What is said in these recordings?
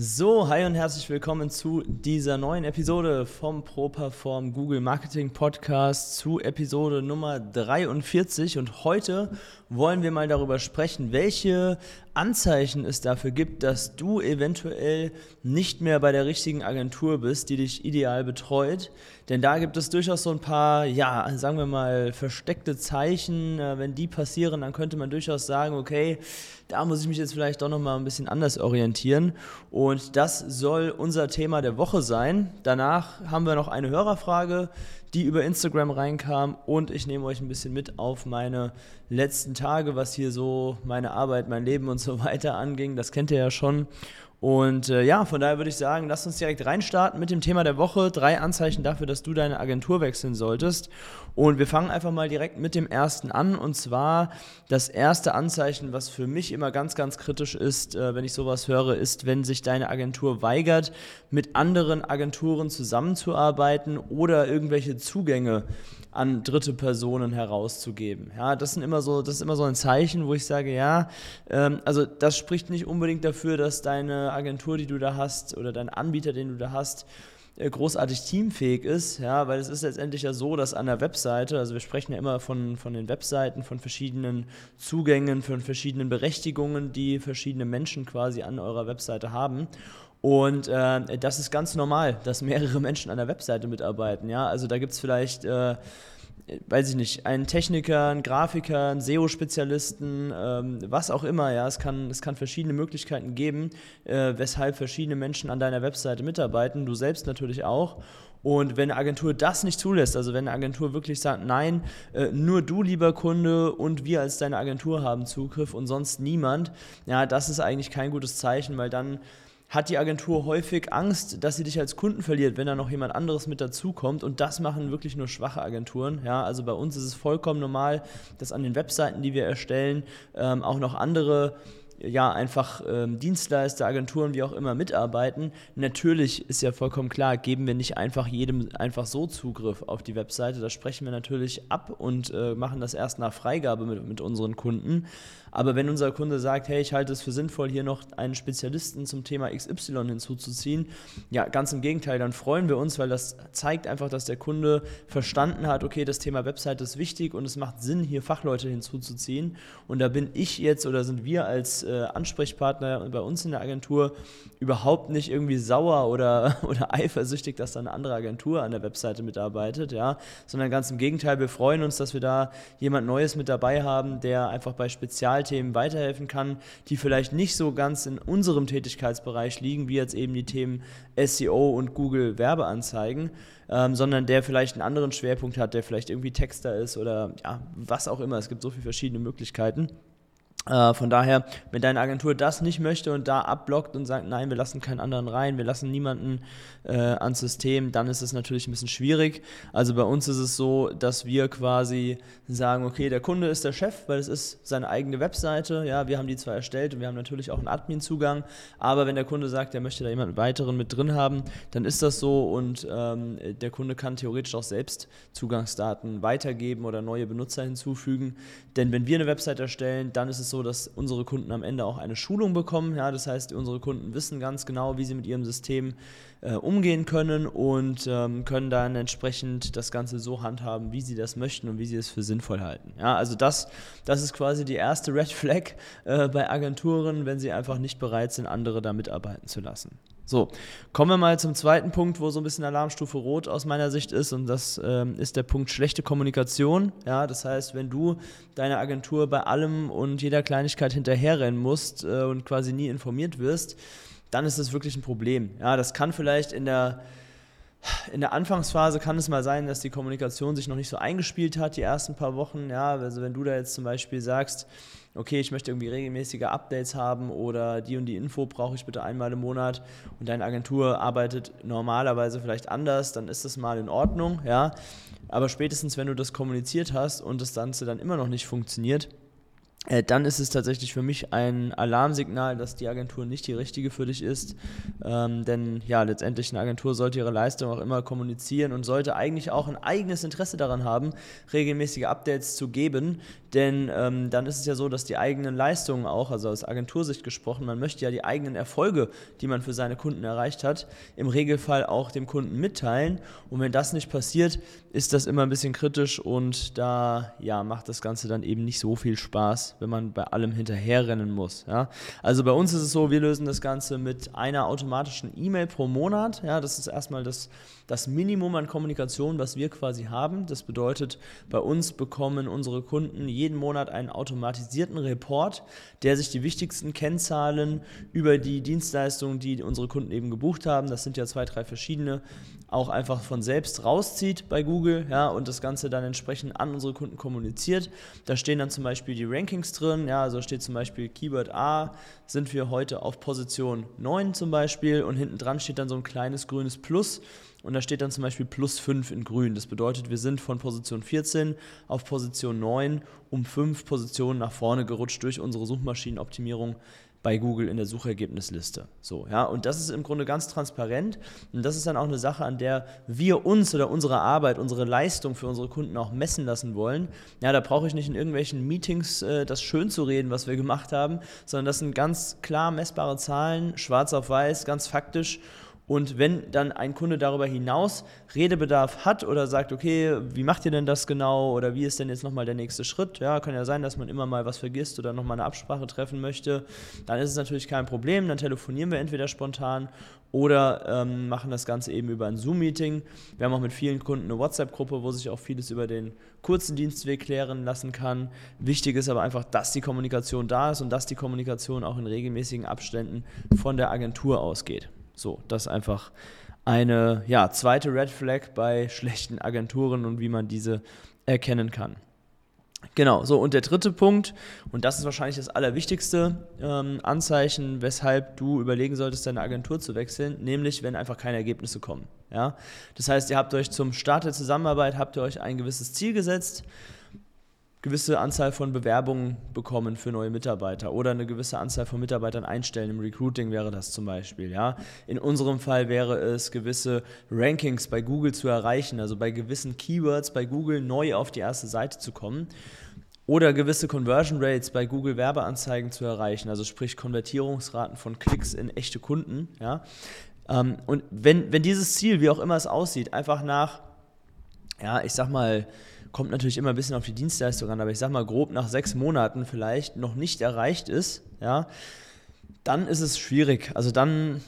So, hi und herzlich willkommen zu dieser neuen Episode vom ProPerform Google Marketing Podcast zu Episode Nummer 43 und heute wollen wir mal darüber sprechen, welche Anzeichen es dafür gibt, dass du eventuell nicht mehr bei der richtigen Agentur bist, die dich ideal betreut. Denn da gibt es durchaus so ein paar, ja, sagen wir mal, versteckte Zeichen. Äh, wenn die passieren, dann könnte man durchaus sagen, okay, da muss ich mich jetzt vielleicht doch nochmal ein bisschen anders orientieren. Und das soll unser Thema der Woche sein. Danach haben wir noch eine Hörerfrage die über Instagram reinkam und ich nehme euch ein bisschen mit auf meine letzten Tage, was hier so meine Arbeit, mein Leben und so weiter anging. Das kennt ihr ja schon. Und äh, ja, von daher würde ich sagen, lass uns direkt reinstarten mit dem Thema der Woche. Drei Anzeichen dafür, dass du deine Agentur wechseln solltest. Und wir fangen einfach mal direkt mit dem ersten an. Und zwar das erste Anzeichen, was für mich immer ganz, ganz kritisch ist, äh, wenn ich sowas höre, ist, wenn sich deine Agentur weigert, mit anderen Agenturen zusammenzuarbeiten oder irgendwelche Zugänge an dritte Personen herauszugeben. Ja, das sind immer so, das ist immer so ein Zeichen, wo ich sage, ja, ähm, also das spricht nicht unbedingt dafür, dass deine Agentur, die du da hast, oder dein Anbieter, den du da hast, äh, großartig teamfähig ist, ja, weil es ist letztendlich ja so, dass an der Webseite, also wir sprechen ja immer von, von den Webseiten, von verschiedenen Zugängen, von verschiedenen Berechtigungen, die verschiedene Menschen quasi an eurer Webseite haben. Und äh, das ist ganz normal, dass mehrere Menschen an der Webseite mitarbeiten. Ja? Also da gibt es vielleicht, äh, weiß ich nicht, einen Techniker, einen Grafiker, einen SEO-Spezialisten, ähm, was auch immer. Ja? Es, kann, es kann verschiedene Möglichkeiten geben, äh, weshalb verschiedene Menschen an deiner Webseite mitarbeiten. Du selbst natürlich auch. Und wenn eine Agentur das nicht zulässt, also wenn eine Agentur wirklich sagt, nein, äh, nur du, lieber Kunde, und wir als deine Agentur haben Zugriff und sonst niemand, ja, das ist eigentlich kein gutes Zeichen, weil dann hat die Agentur häufig Angst, dass sie dich als Kunden verliert, wenn da noch jemand anderes mit dazukommt. Und das machen wirklich nur schwache Agenturen. Ja, also bei uns ist es vollkommen normal, dass an den Webseiten, die wir erstellen, ähm, auch noch andere ja, einfach ähm, Dienstleister, Agenturen, wie auch immer mitarbeiten. Natürlich ist ja vollkommen klar, geben wir nicht einfach jedem einfach so Zugriff auf die Webseite. Das sprechen wir natürlich ab und äh, machen das erst nach Freigabe mit, mit unseren Kunden. Aber wenn unser Kunde sagt, hey, ich halte es für sinnvoll, hier noch einen Spezialisten zum Thema XY hinzuzuziehen, ja, ganz im Gegenteil, dann freuen wir uns, weil das zeigt einfach, dass der Kunde verstanden hat, okay, das Thema Website ist wichtig und es macht Sinn, hier Fachleute hinzuzuziehen. Und da bin ich jetzt oder sind wir als äh, Ansprechpartner bei uns in der Agentur überhaupt nicht irgendwie sauer oder, oder eifersüchtig, dass da eine andere Agentur an der Webseite mitarbeitet, ja, sondern ganz im Gegenteil, wir freuen uns, dass wir da jemand Neues mit dabei haben, der einfach bei Spezialthemen weiterhelfen kann, die vielleicht nicht so ganz in unserem Tätigkeitsbereich liegen, wie jetzt eben die Themen SEO und Google Werbeanzeigen, ähm, sondern der vielleicht einen anderen Schwerpunkt hat, der vielleicht irgendwie Texter ist oder ja, was auch immer. Es gibt so viele verschiedene Möglichkeiten. Äh, von daher, wenn deine Agentur das nicht möchte und da abblockt und sagt, nein, wir lassen keinen anderen rein, wir lassen niemanden äh, ans System, dann ist es natürlich ein bisschen schwierig. Also bei uns ist es so, dass wir quasi sagen, okay, der Kunde ist der Chef, weil es ist seine eigene Webseite. Ja, wir haben die zwar erstellt und wir haben natürlich auch einen Admin-Zugang, aber wenn der Kunde sagt, er möchte da jemanden weiteren mit drin haben, dann ist das so und ähm, der Kunde kann theoretisch auch selbst Zugangsdaten weitergeben oder neue Benutzer hinzufügen. Denn wenn wir eine Website erstellen, dann ist es so, dass unsere Kunden am Ende auch eine Schulung bekommen. Ja, das heißt, unsere Kunden wissen ganz genau, wie sie mit ihrem System äh, umgehen können und ähm, können dann entsprechend das Ganze so handhaben, wie sie das möchten und wie sie es für sinnvoll halten. Ja, also das, das ist quasi die erste Red Flag äh, bei Agenturen, wenn sie einfach nicht bereit sind, andere da mitarbeiten zu lassen. So, kommen wir mal zum zweiten Punkt, wo so ein bisschen Alarmstufe Rot aus meiner Sicht ist, und das ähm, ist der Punkt schlechte Kommunikation. Ja, das heißt, wenn du deine Agentur bei allem und jeder Kleinigkeit hinterherrennen musst äh, und quasi nie informiert wirst, dann ist das wirklich ein Problem. Ja, das kann vielleicht in der in der Anfangsphase kann es mal sein, dass die Kommunikation sich noch nicht so eingespielt hat, die ersten paar Wochen. Ja, also wenn du da jetzt zum Beispiel sagst, okay, ich möchte irgendwie regelmäßige Updates haben oder die und die Info brauche ich bitte einmal im Monat und deine Agentur arbeitet normalerweise vielleicht anders, dann ist das mal in Ordnung, ja. Aber spätestens, wenn du das kommuniziert hast und das Ganze dann immer noch nicht funktioniert, äh, dann ist es tatsächlich für mich ein Alarmsignal, dass die Agentur nicht die richtige für dich ist. Ähm, denn ja, letztendlich eine Agentur sollte ihre Leistung auch immer kommunizieren und sollte eigentlich auch ein eigenes Interesse daran haben, regelmäßige Updates zu geben. Denn ähm, dann ist es ja so, dass die eigenen Leistungen auch, also aus Agentursicht gesprochen, man möchte ja die eigenen Erfolge, die man für seine Kunden erreicht hat, im Regelfall auch dem Kunden mitteilen. Und wenn das nicht passiert, ist das immer ein bisschen kritisch und da ja, macht das Ganze dann eben nicht so viel Spaß wenn man bei allem hinterherrennen muss. Ja? Also bei uns ist es so, wir lösen das Ganze mit einer automatischen E-Mail pro Monat. Ja? Das ist erstmal das, das Minimum an Kommunikation, was wir quasi haben. Das bedeutet, bei uns bekommen unsere Kunden jeden Monat einen automatisierten Report, der sich die wichtigsten Kennzahlen über die Dienstleistungen, die unsere Kunden eben gebucht haben, das sind ja zwei, drei verschiedene, auch einfach von selbst rauszieht bei Google ja, und das Ganze dann entsprechend an unsere Kunden kommuniziert. Da stehen dann zum Beispiel die Rankings drin, ja, also steht zum Beispiel Keyword A, sind wir heute auf Position 9 zum Beispiel und hinten dran steht dann so ein kleines grünes Plus und da steht dann zum Beispiel plus 5 in grün. Das bedeutet, wir sind von Position 14 auf Position 9 um 5 Positionen nach vorne gerutscht durch unsere Suchmaschinenoptimierung bei Google in der Suchergebnisliste. So, ja, und das ist im Grunde ganz transparent und das ist dann auch eine Sache, an der wir uns oder unsere Arbeit, unsere Leistung für unsere Kunden auch messen lassen wollen. Ja, da brauche ich nicht in irgendwelchen Meetings äh, das schön zu reden, was wir gemacht haben, sondern das sind ganz klar messbare Zahlen, schwarz auf weiß, ganz faktisch und wenn dann ein Kunde darüber hinaus Redebedarf hat oder sagt, okay, wie macht ihr denn das genau oder wie ist denn jetzt nochmal der nächste Schritt? Ja, kann ja sein, dass man immer mal was vergisst oder nochmal eine Absprache treffen möchte. Dann ist es natürlich kein Problem. Dann telefonieren wir entweder spontan oder ähm, machen das Ganze eben über ein Zoom-Meeting. Wir haben auch mit vielen Kunden eine WhatsApp-Gruppe, wo sich auch vieles über den kurzen Dienstweg klären lassen kann. Wichtig ist aber einfach, dass die Kommunikation da ist und dass die Kommunikation auch in regelmäßigen Abständen von der Agentur ausgeht. So, das ist einfach eine ja, zweite Red Flag bei schlechten Agenturen und wie man diese erkennen kann. Genau, so und der dritte Punkt, und das ist wahrscheinlich das allerwichtigste ähm, Anzeichen, weshalb du überlegen solltest, deine Agentur zu wechseln, nämlich wenn einfach keine Ergebnisse kommen. Ja? Das heißt, ihr habt euch zum Start der Zusammenarbeit, habt ihr euch ein gewisses Ziel gesetzt, gewisse Anzahl von Bewerbungen bekommen für neue Mitarbeiter oder eine gewisse Anzahl von Mitarbeitern einstellen. Im Recruiting wäre das zum Beispiel. Ja. In unserem Fall wäre es, gewisse Rankings bei Google zu erreichen, also bei gewissen Keywords bei Google neu auf die erste Seite zu kommen. Oder gewisse Conversion Rates bei Google Werbeanzeigen zu erreichen, also sprich Konvertierungsraten von Klicks in echte Kunden. Ja. Ähm, und wenn, wenn dieses Ziel, wie auch immer es aussieht, einfach nach, ja, ich sag mal, kommt natürlich immer ein bisschen auf die Dienstleistung an, aber ich sag mal grob nach sechs Monaten vielleicht noch nicht erreicht ist, ja, dann ist es schwierig. Also dann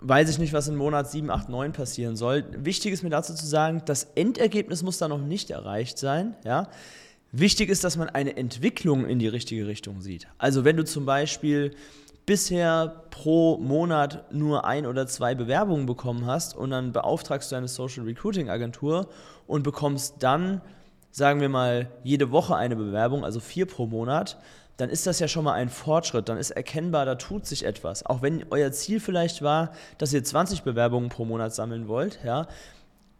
weiß ich nicht, was in Monat 7, 8, 9 passieren soll. Wichtig ist mir dazu zu sagen, das Endergebnis muss da noch nicht erreicht sein, ja. Wichtig ist, dass man eine Entwicklung in die richtige Richtung sieht. Also wenn du zum Beispiel bisher pro Monat nur ein oder zwei Bewerbungen bekommen hast und dann beauftragst du eine Social Recruiting Agentur und bekommst dann, sagen wir mal, jede Woche eine Bewerbung, also vier pro Monat, dann ist das ja schon mal ein Fortschritt, dann ist erkennbar, da tut sich etwas. Auch wenn euer Ziel vielleicht war, dass ihr 20 Bewerbungen pro Monat sammeln wollt, ja,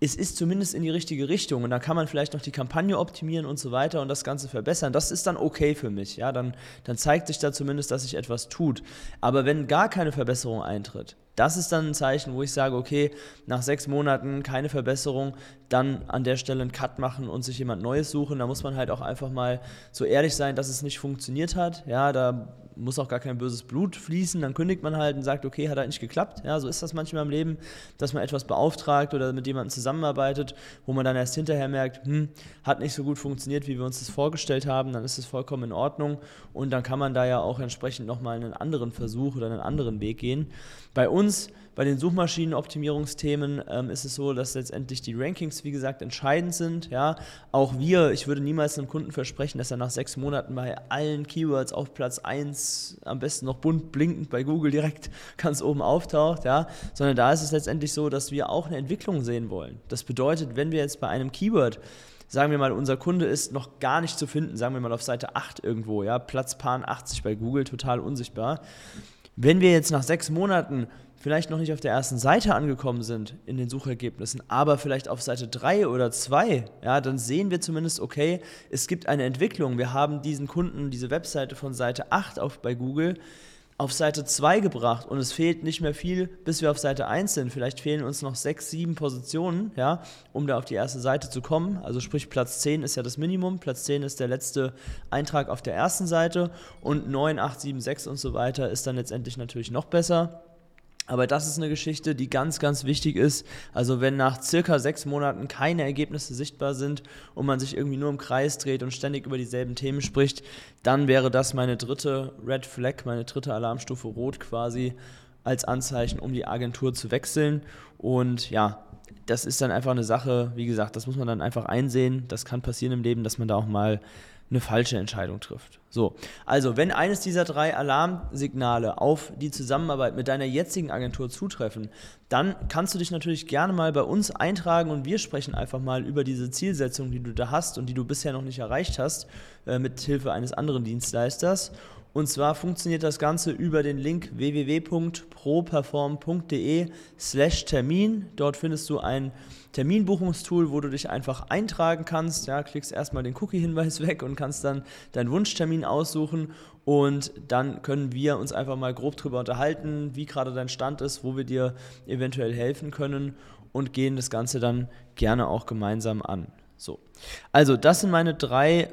es ist zumindest in die richtige Richtung und dann kann man vielleicht noch die Kampagne optimieren und so weiter und das Ganze verbessern. Das ist dann okay für mich, ja, dann, dann zeigt sich da zumindest, dass sich etwas tut. Aber wenn gar keine Verbesserung eintritt, das ist dann ein Zeichen, wo ich sage, okay, nach sechs Monaten keine Verbesserung, dann an der Stelle einen Cut machen und sich jemand Neues suchen. Da muss man halt auch einfach mal so ehrlich sein, dass es nicht funktioniert hat. Ja, da muss auch gar kein böses Blut fließen. Dann kündigt man halt und sagt, okay, hat halt nicht geklappt. Ja, so ist das manchmal im Leben, dass man etwas beauftragt oder mit jemandem zusammenarbeitet, wo man dann erst hinterher merkt, hm, hat nicht so gut funktioniert, wie wir uns das vorgestellt haben. Dann ist es vollkommen in Ordnung und dann kann man da ja auch entsprechend nochmal einen anderen Versuch oder einen anderen Weg gehen. Bei uns uns bei den Suchmaschinenoptimierungsthemen ähm, ist es so, dass letztendlich die Rankings, wie gesagt, entscheidend sind. Ja? Auch wir, ich würde niemals einem Kunden versprechen, dass er nach sechs Monaten bei allen Keywords auf Platz 1, am besten noch bunt blinkend bei Google direkt ganz oben auftaucht, ja? sondern da ist es letztendlich so, dass wir auch eine Entwicklung sehen wollen. Das bedeutet, wenn wir jetzt bei einem Keyword sagen wir mal, unser Kunde ist noch gar nicht zu finden, sagen wir mal auf Seite 8 irgendwo, ja, Platz 80 bei Google, total unsichtbar. Wenn wir jetzt nach sechs Monaten vielleicht noch nicht auf der ersten Seite angekommen sind in den Suchergebnissen, aber vielleicht auf Seite 3 oder 2, ja, dann sehen wir zumindest, okay, es gibt eine Entwicklung. Wir haben diesen Kunden, diese Webseite von Seite 8 auf, bei Google auf Seite 2 gebracht und es fehlt nicht mehr viel, bis wir auf Seite 1 sind. Vielleicht fehlen uns noch 6, 7 Positionen, ja, um da auf die erste Seite zu kommen. Also sprich Platz 10 ist ja das Minimum, Platz 10 ist der letzte Eintrag auf der ersten Seite und 9, 8, 7, 6 und so weiter ist dann letztendlich natürlich noch besser. Aber das ist eine Geschichte, die ganz, ganz wichtig ist. Also wenn nach circa sechs Monaten keine Ergebnisse sichtbar sind und man sich irgendwie nur im Kreis dreht und ständig über dieselben Themen spricht, dann wäre das meine dritte Red Flag, meine dritte Alarmstufe Rot quasi als Anzeichen, um die Agentur zu wechseln. Und ja, das ist dann einfach eine Sache, wie gesagt, das muss man dann einfach einsehen. Das kann passieren im Leben, dass man da auch mal eine falsche Entscheidung trifft. So, also wenn eines dieser drei Alarmsignale auf die Zusammenarbeit mit deiner jetzigen Agentur zutreffen, dann kannst du dich natürlich gerne mal bei uns eintragen und wir sprechen einfach mal über diese Zielsetzung, die du da hast und die du bisher noch nicht erreicht hast, äh, mit Hilfe eines anderen Dienstleisters. Und zwar funktioniert das Ganze über den Link www.properform.de slash Termin. Dort findest du ein Terminbuchungstool, wo du dich einfach eintragen kannst. Ja, klickst erstmal den Cookie-Hinweis weg und kannst dann deinen Wunschtermin aussuchen und dann können wir uns einfach mal grob darüber unterhalten, wie gerade dein Stand ist, wo wir dir eventuell helfen können und gehen das Ganze dann gerne auch gemeinsam an. So. Also, das sind meine drei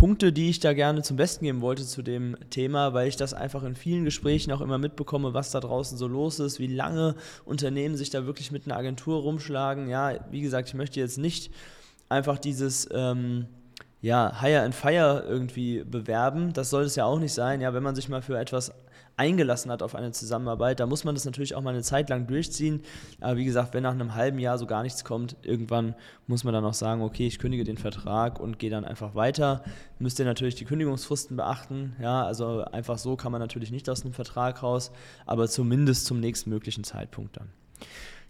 Punkte, die ich da gerne zum Besten geben wollte zu dem Thema, weil ich das einfach in vielen Gesprächen auch immer mitbekomme, was da draußen so los ist, wie lange Unternehmen sich da wirklich mit einer Agentur rumschlagen. Ja, wie gesagt, ich möchte jetzt nicht einfach dieses ähm, ja, Hire and Fire irgendwie bewerben. Das soll es ja auch nicht sein. Ja, wenn man sich mal für etwas eingelassen hat auf eine Zusammenarbeit, da muss man das natürlich auch mal eine Zeit lang durchziehen. Aber wie gesagt, wenn nach einem halben Jahr so gar nichts kommt, irgendwann muss man dann auch sagen, okay, ich kündige den Vertrag und gehe dann einfach weiter. Müsst ihr natürlich die Kündigungsfristen beachten. Ja, also einfach so kann man natürlich nicht aus einem Vertrag raus, aber zumindest zum nächstmöglichen Zeitpunkt dann.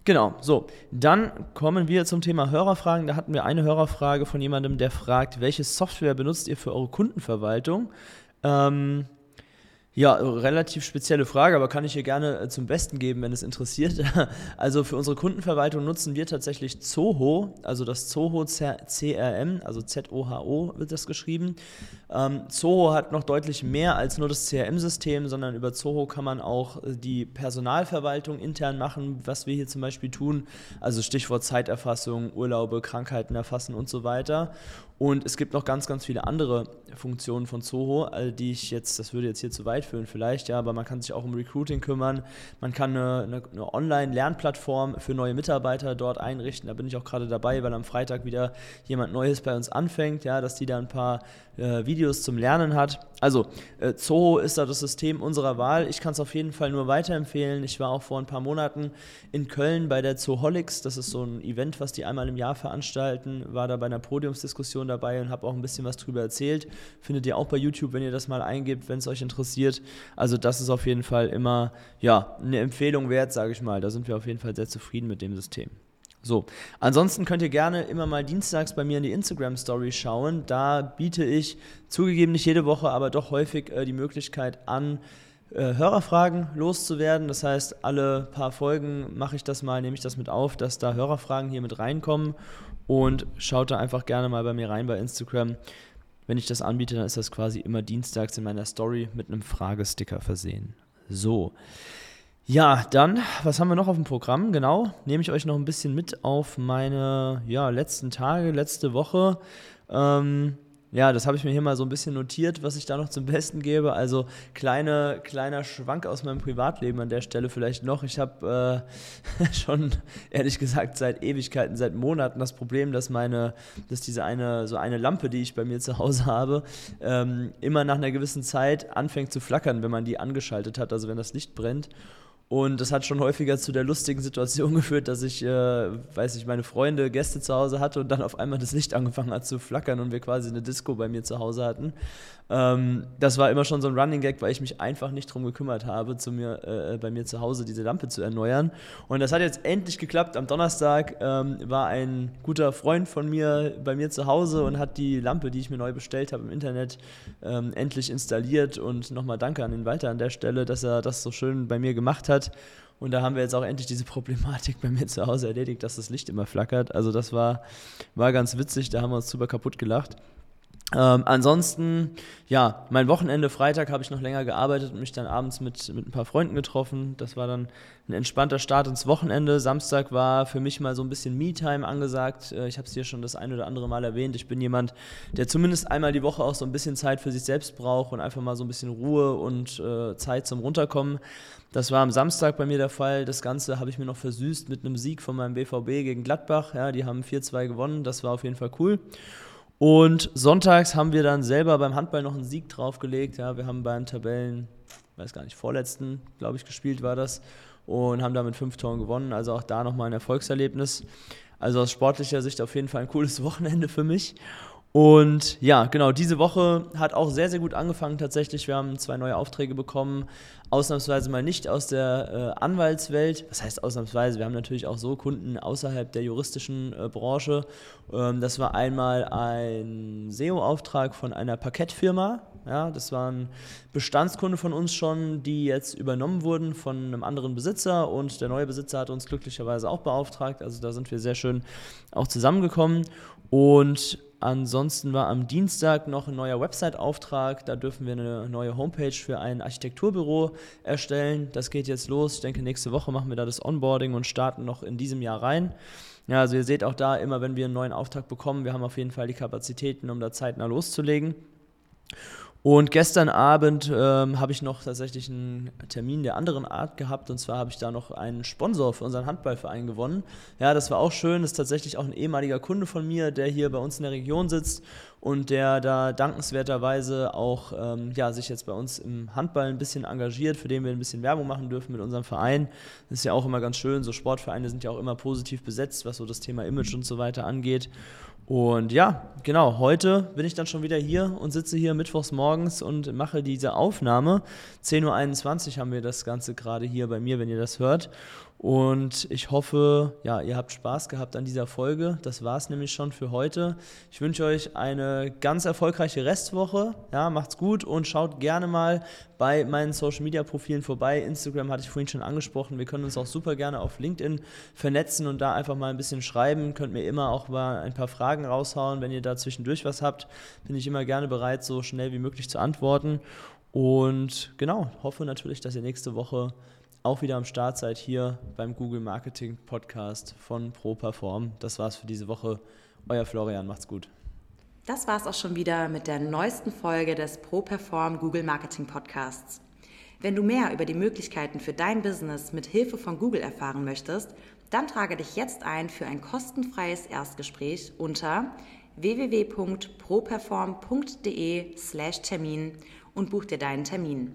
Genau, so. Dann kommen wir zum Thema Hörerfragen. Da hatten wir eine Hörerfrage von jemandem, der fragt, welche Software benutzt ihr für eure Kundenverwaltung? Ähm, ja, relativ spezielle Frage, aber kann ich hier gerne äh, zum Besten geben, wenn es interessiert. Also für unsere Kundenverwaltung nutzen wir tatsächlich Zoho, also das Zoho CRM, also Z-O-H-O wird das geschrieben. Ähm, Zoho hat noch deutlich mehr als nur das CRM-System, sondern über Zoho kann man auch äh, die Personalverwaltung intern machen, was wir hier zum Beispiel tun. Also Stichwort Zeiterfassung, Urlaube, Krankheiten erfassen und so weiter. Und es gibt noch ganz, ganz viele andere Funktionen von Zoho, die ich jetzt, das würde jetzt hier zu weit führen vielleicht, ja, aber man kann sich auch um Recruiting kümmern. Man kann eine, eine, eine Online-Lernplattform für neue Mitarbeiter dort einrichten. Da bin ich auch gerade dabei, weil am Freitag wieder jemand Neues bei uns anfängt, ja, dass die da ein paar äh, Videos zum Lernen hat. Also äh, Zoho ist da das System unserer Wahl. Ich kann es auf jeden Fall nur weiterempfehlen. Ich war auch vor ein paar Monaten in Köln bei der Zooholics. Das ist so ein Event, was die einmal im Jahr veranstalten. War da bei einer Podiumsdiskussion dabei und habe auch ein bisschen was drüber erzählt. Findet ihr auch bei YouTube, wenn ihr das mal eingebt, wenn es euch interessiert. Also das ist auf jeden Fall immer ja, eine Empfehlung wert, sage ich mal. Da sind wir auf jeden Fall sehr zufrieden mit dem System. So, ansonsten könnt ihr gerne immer mal dienstags bei mir in die Instagram Story schauen. Da biete ich zugegeben nicht jede Woche, aber doch häufig äh, die Möglichkeit an, äh, Hörerfragen loszuwerden. Das heißt, alle paar Folgen mache ich das mal, nehme ich das mit auf, dass da Hörerfragen hier mit reinkommen und schaut da einfach gerne mal bei mir rein bei Instagram. Wenn ich das anbiete, dann ist das quasi immer dienstags in meiner Story mit einem Fragesticker versehen. So. Ja, dann, was haben wir noch auf dem Programm? Genau, nehme ich euch noch ein bisschen mit auf meine ja, letzten Tage, letzte Woche. Ähm, ja, das habe ich mir hier mal so ein bisschen notiert, was ich da noch zum Besten gebe. Also kleine, kleiner Schwank aus meinem Privatleben an der Stelle vielleicht noch. Ich habe äh, schon, ehrlich gesagt, seit Ewigkeiten, seit Monaten das Problem, dass meine, dass diese eine, so eine Lampe, die ich bei mir zu Hause habe, ähm, immer nach einer gewissen Zeit anfängt zu flackern, wenn man die angeschaltet hat, also wenn das Licht brennt. Und das hat schon häufiger zu der lustigen Situation geführt, dass ich, äh, weiß ich, meine Freunde, Gäste zu Hause hatte und dann auf einmal das Licht angefangen hat zu flackern und wir quasi eine Disco bei mir zu Hause hatten. Ähm, das war immer schon so ein Running Gag, weil ich mich einfach nicht drum gekümmert habe, zu mir, äh, bei mir zu Hause diese Lampe zu erneuern. Und das hat jetzt endlich geklappt. Am Donnerstag ähm, war ein guter Freund von mir bei mir zu Hause und hat die Lampe, die ich mir neu bestellt habe im Internet, ähm, endlich installiert. Und nochmal danke an den Walter an der Stelle, dass er das so schön bei mir gemacht hat. Und da haben wir jetzt auch endlich diese Problematik bei mir zu Hause erledigt, dass das Licht immer flackert. Also das war, war ganz witzig, da haben wir uns super kaputt gelacht. Ähm, ansonsten, ja, mein Wochenende, Freitag habe ich noch länger gearbeitet und mich dann abends mit, mit ein paar Freunden getroffen. Das war dann ein entspannter Start ins Wochenende. Samstag war für mich mal so ein bisschen Me-Time angesagt. Äh, ich habe es hier schon das ein oder andere Mal erwähnt. Ich bin jemand, der zumindest einmal die Woche auch so ein bisschen Zeit für sich selbst braucht und einfach mal so ein bisschen Ruhe und äh, Zeit zum Runterkommen. Das war am Samstag bei mir der Fall. Das Ganze habe ich mir noch versüßt mit einem Sieg von meinem BVB gegen Gladbach. Ja, die haben 4-2 gewonnen. Das war auf jeden Fall cool. Und sonntags haben wir dann selber beim Handball noch einen Sieg draufgelegt. Ja, wir haben beim Tabellen, weiß gar nicht, vorletzten, glaube ich, gespielt war das und haben damit fünf Toren gewonnen. Also auch da nochmal ein Erfolgserlebnis. Also aus sportlicher Sicht auf jeden Fall ein cooles Wochenende für mich. Und ja, genau, diese Woche hat auch sehr, sehr gut angefangen tatsächlich. Wir haben zwei neue Aufträge bekommen, ausnahmsweise mal nicht aus der äh, Anwaltswelt. Was heißt ausnahmsweise? Wir haben natürlich auch so Kunden außerhalb der juristischen äh, Branche. Ähm, das war einmal ein SEO-Auftrag von einer Parkettfirma. Ja, das war ein Bestandskunde von uns schon, die jetzt übernommen wurden von einem anderen Besitzer und der neue Besitzer hat uns glücklicherweise auch beauftragt. Also da sind wir sehr schön auch zusammengekommen. Und Ansonsten war am Dienstag noch ein neuer Website-Auftrag. Da dürfen wir eine neue Homepage für ein Architekturbüro erstellen. Das geht jetzt los. Ich denke, nächste Woche machen wir da das Onboarding und starten noch in diesem Jahr rein. Ja, also ihr seht auch da immer, wenn wir einen neuen Auftrag bekommen, wir haben auf jeden Fall die Kapazitäten, um da zeitnah loszulegen. Und gestern Abend ähm, habe ich noch tatsächlich einen Termin der anderen Art gehabt. Und zwar habe ich da noch einen Sponsor für unseren Handballverein gewonnen. Ja, das war auch schön. Das ist tatsächlich auch ein ehemaliger Kunde von mir, der hier bei uns in der Region sitzt und der da dankenswerterweise auch ähm, ja, sich jetzt bei uns im Handball ein bisschen engagiert, für den wir ein bisschen Werbung machen dürfen mit unserem Verein. Das ist ja auch immer ganz schön. So Sportvereine sind ja auch immer positiv besetzt, was so das Thema Image und so weiter angeht. Und ja, genau, heute bin ich dann schon wieder hier und sitze hier mittwochs morgens und mache diese Aufnahme. 10.21 Uhr haben wir das Ganze gerade hier bei mir, wenn ihr das hört. Und ich hoffe, ja, ihr habt Spaß gehabt an dieser Folge. Das war es nämlich schon für heute. Ich wünsche euch eine ganz erfolgreiche Restwoche. Ja, macht's gut und schaut gerne mal bei meinen Social Media Profilen vorbei. Instagram hatte ich vorhin schon angesprochen. Wir können uns auch super gerne auf LinkedIn vernetzen und da einfach mal ein bisschen schreiben. Könnt mir immer auch mal ein paar Fragen raushauen. Wenn ihr da zwischendurch was habt, bin ich immer gerne bereit, so schnell wie möglich zu antworten. Und genau, hoffe natürlich, dass ihr nächste Woche auch wieder am Start seid hier beim Google Marketing Podcast von ProPerform. Das war's für diese Woche. Euer Florian, macht's gut. Das war's auch schon wieder mit der neuesten Folge des ProPerform Google Marketing Podcasts. Wenn du mehr über die Möglichkeiten für dein Business mit Hilfe von Google erfahren möchtest, dann trage dich jetzt ein für ein kostenfreies Erstgespräch unter www.properform.de/termin und buch dir deinen Termin.